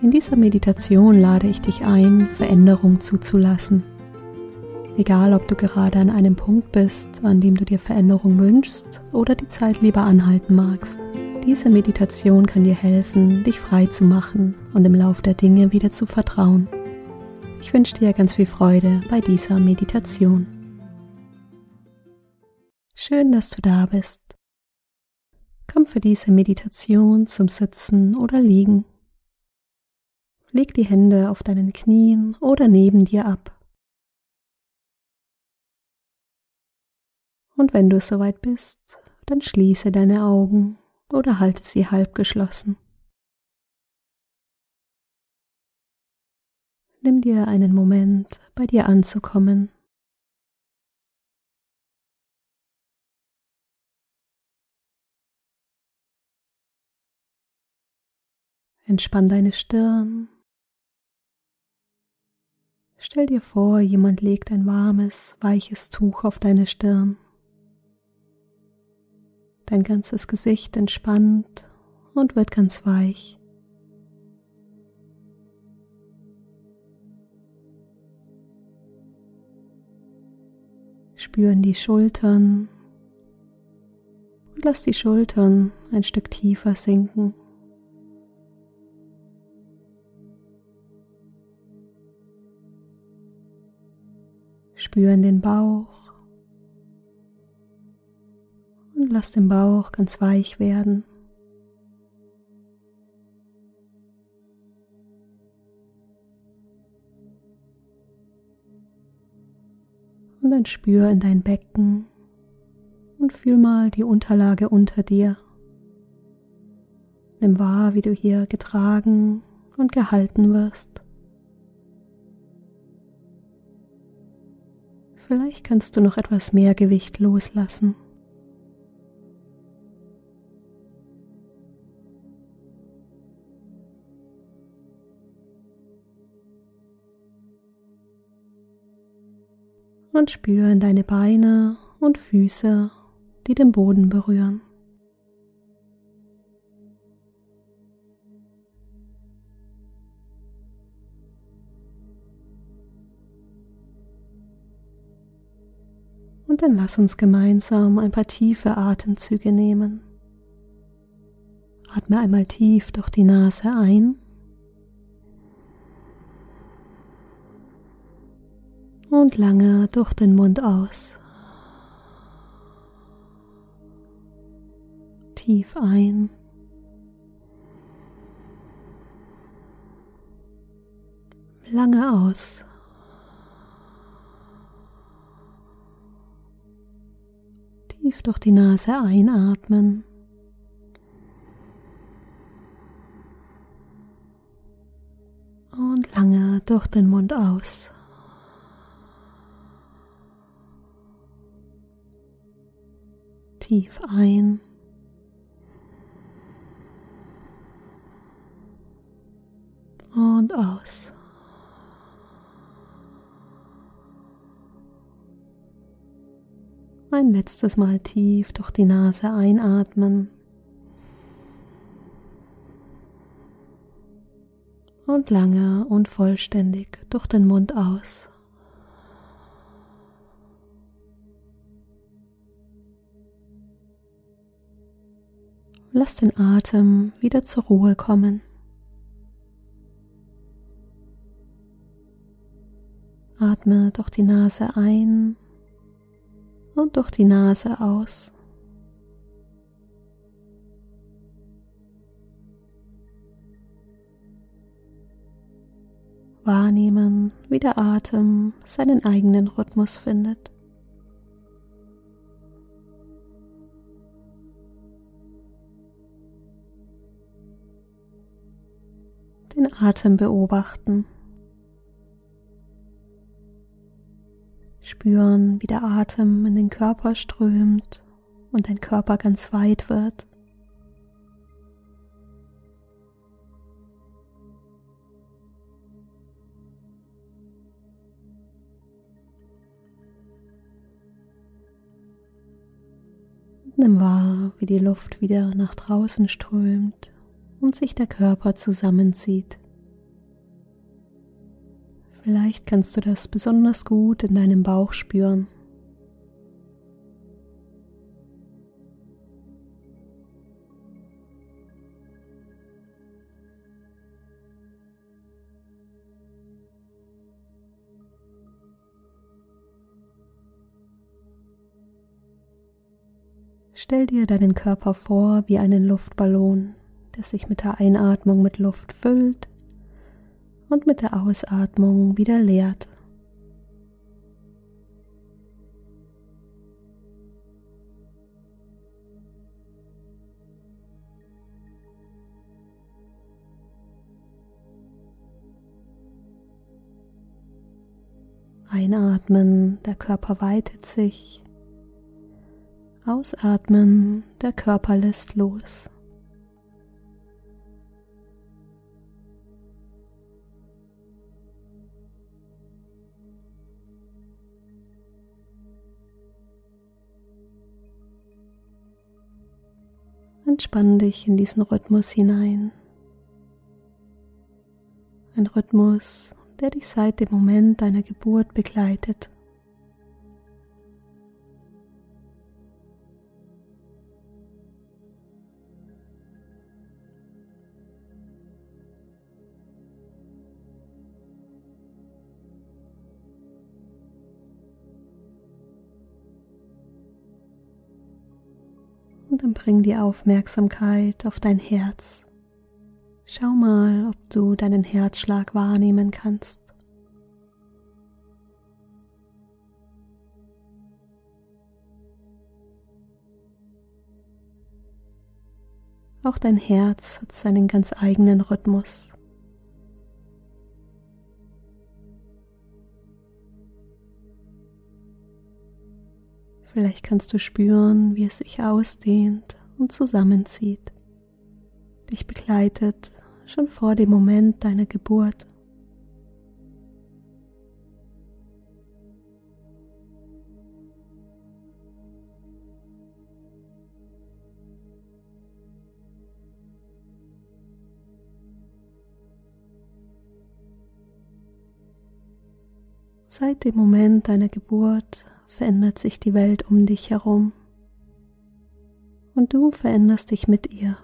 In dieser Meditation lade ich dich ein, Veränderung zuzulassen. Egal, ob du gerade an einem Punkt bist, an dem du dir Veränderung wünschst oder die Zeit lieber anhalten magst. Diese Meditation kann dir helfen, dich frei zu machen und im Lauf der Dinge wieder zu vertrauen. Ich wünsche dir ganz viel Freude bei dieser Meditation. Schön, dass du da bist. Komm für diese Meditation zum Sitzen oder Liegen. Leg die Hände auf deinen Knien oder neben dir ab. Und wenn du soweit bist, dann schließe deine Augen oder halte sie halb geschlossen. Nimm dir einen Moment, bei dir anzukommen. Entspann deine Stirn Stell dir vor, jemand legt ein warmes, weiches Tuch auf deine Stirn. Dein ganzes Gesicht entspannt und wird ganz weich. Spüren die Schultern und lass die Schultern ein Stück tiefer sinken. Spüren den Bauch und lass den Bauch ganz weich werden. Und dann spür in dein Becken und fühl mal die Unterlage unter dir. Nimm wahr, wie du hier getragen und gehalten wirst. Vielleicht kannst du noch etwas mehr Gewicht loslassen. Und spüren deine Beine und Füße, die den Boden berühren. Und dann lass uns gemeinsam ein paar tiefe Atemzüge nehmen. Atme einmal tief durch die Nase ein. Und lange durch den Mund aus. Tief ein. Lange aus. Tief durch die Nase einatmen. Und lange durch den Mund aus. Tief ein. Und aus. Ein letztes Mal tief durch die Nase einatmen. Und lange und vollständig durch den Mund aus. Lass den Atem wieder zur Ruhe kommen. Atme durch die Nase ein und durch die Nase aus. Wahrnehmen, wie der Atem seinen eigenen Rhythmus findet. den Atem beobachten. Spüren, wie der Atem in den Körper strömt und dein Körper ganz weit wird. Nimm wahr, wie die Luft wieder nach draußen strömt und sich der Körper zusammenzieht. Vielleicht kannst du das besonders gut in deinem Bauch spüren. Stell dir deinen Körper vor wie einen Luftballon, der sich mit der Einatmung mit Luft füllt und mit der Ausatmung wieder leert. Einatmen, der Körper weitet sich. Ausatmen, der Körper lässt los. Entspann dich in diesen Rhythmus hinein. Ein Rhythmus, der dich seit dem Moment deiner Geburt begleitet. Dann bring die Aufmerksamkeit auf dein Herz. Schau mal, ob du deinen Herzschlag wahrnehmen kannst. Auch dein Herz hat seinen ganz eigenen Rhythmus. Vielleicht kannst du spüren, wie es sich ausdehnt und zusammenzieht, dich begleitet schon vor dem Moment deiner Geburt. Seit dem Moment deiner Geburt verändert sich die Welt um dich herum und du veränderst dich mit ihr.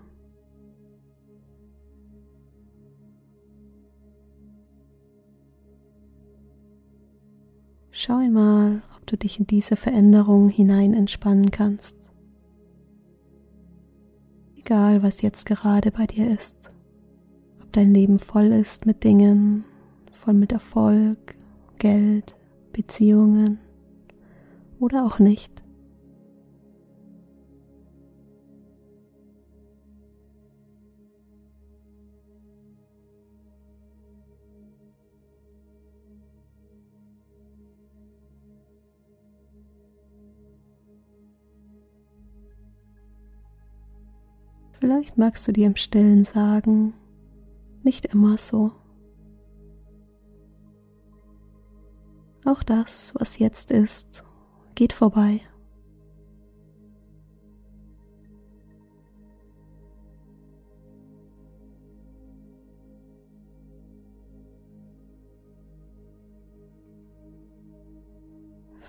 Schau einmal, ob du dich in diese Veränderung hinein entspannen kannst. Egal, was jetzt gerade bei dir ist, ob dein Leben voll ist mit Dingen, voll mit Erfolg, Geld, Beziehungen, oder auch nicht. Vielleicht magst du dir im stillen sagen, nicht immer so. Auch das, was jetzt ist, geht vorbei.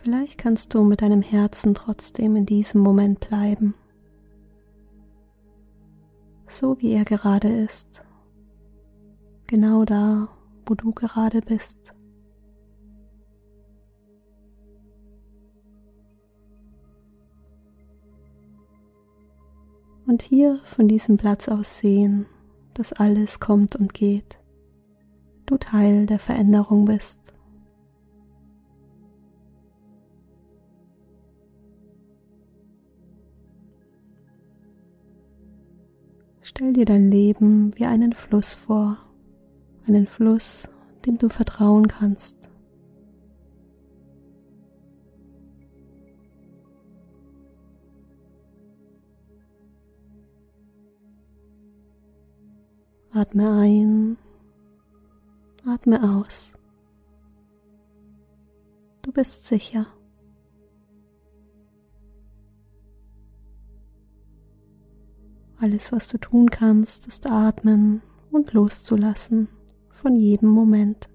Vielleicht kannst du mit deinem Herzen trotzdem in diesem Moment bleiben, so wie er gerade ist, genau da, wo du gerade bist. Und hier von diesem Platz aus sehen, dass alles kommt und geht, du Teil der Veränderung bist. Stell dir dein Leben wie einen Fluss vor, einen Fluss, dem du vertrauen kannst. Atme ein, atme aus. Du bist sicher. Alles, was du tun kannst, ist atmen und loszulassen von jedem Moment.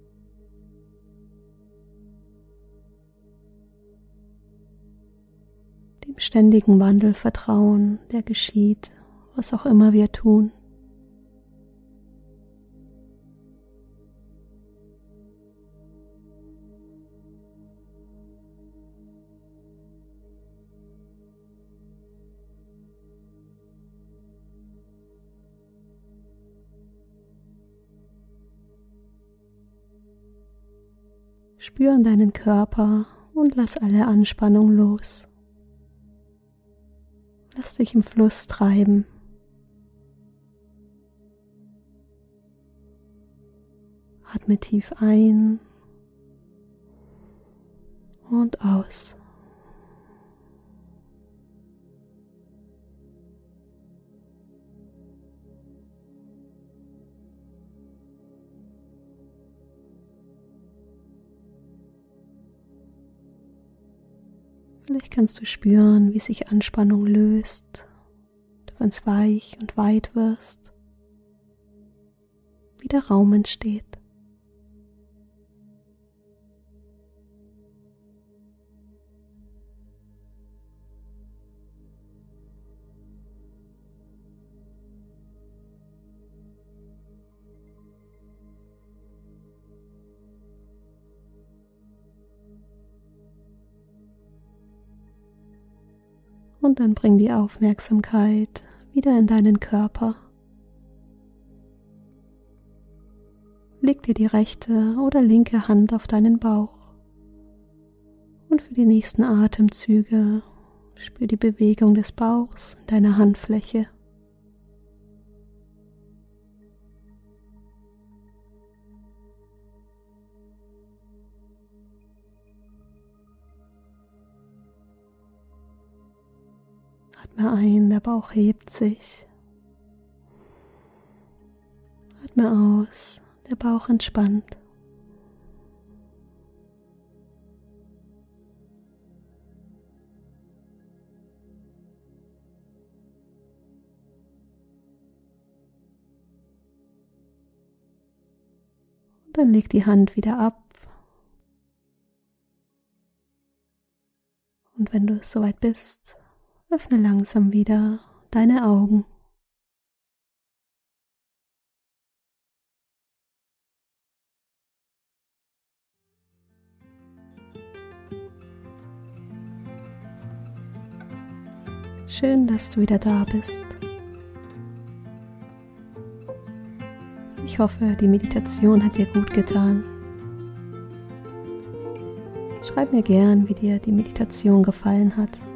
Dem ständigen Wandel vertrauen, der geschieht, was auch immer wir tun. Spür in deinen Körper und lass alle Anspannung los. Lass dich im Fluss treiben. Atme tief ein und aus. Vielleicht kannst du spüren, wie sich Anspannung löst, du ganz weich und weit wirst, wie der Raum entsteht. Und dann bring die Aufmerksamkeit wieder in deinen Körper. Leg dir die rechte oder linke Hand auf deinen Bauch. Und für die nächsten Atemzüge spür die Bewegung des Bauchs in deiner Handfläche. Atme ein, der Bauch hebt sich. Atme aus, der Bauch entspannt. Und dann leg die Hand wieder ab. Und wenn du soweit bist, Öffne langsam wieder deine Augen. Schön, dass du wieder da bist. Ich hoffe, die Meditation hat dir gut getan. Schreib mir gern, wie dir die Meditation gefallen hat.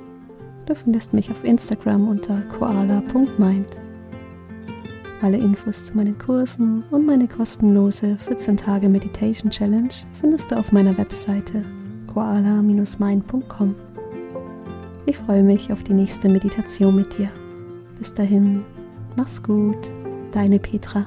Du findest mich auf Instagram unter koala.mind. Alle Infos zu meinen Kursen und meine kostenlose 14 Tage Meditation Challenge findest du auf meiner Webseite koala-mind.com. Ich freue mich auf die nächste Meditation mit dir. Bis dahin, mach's gut, deine Petra.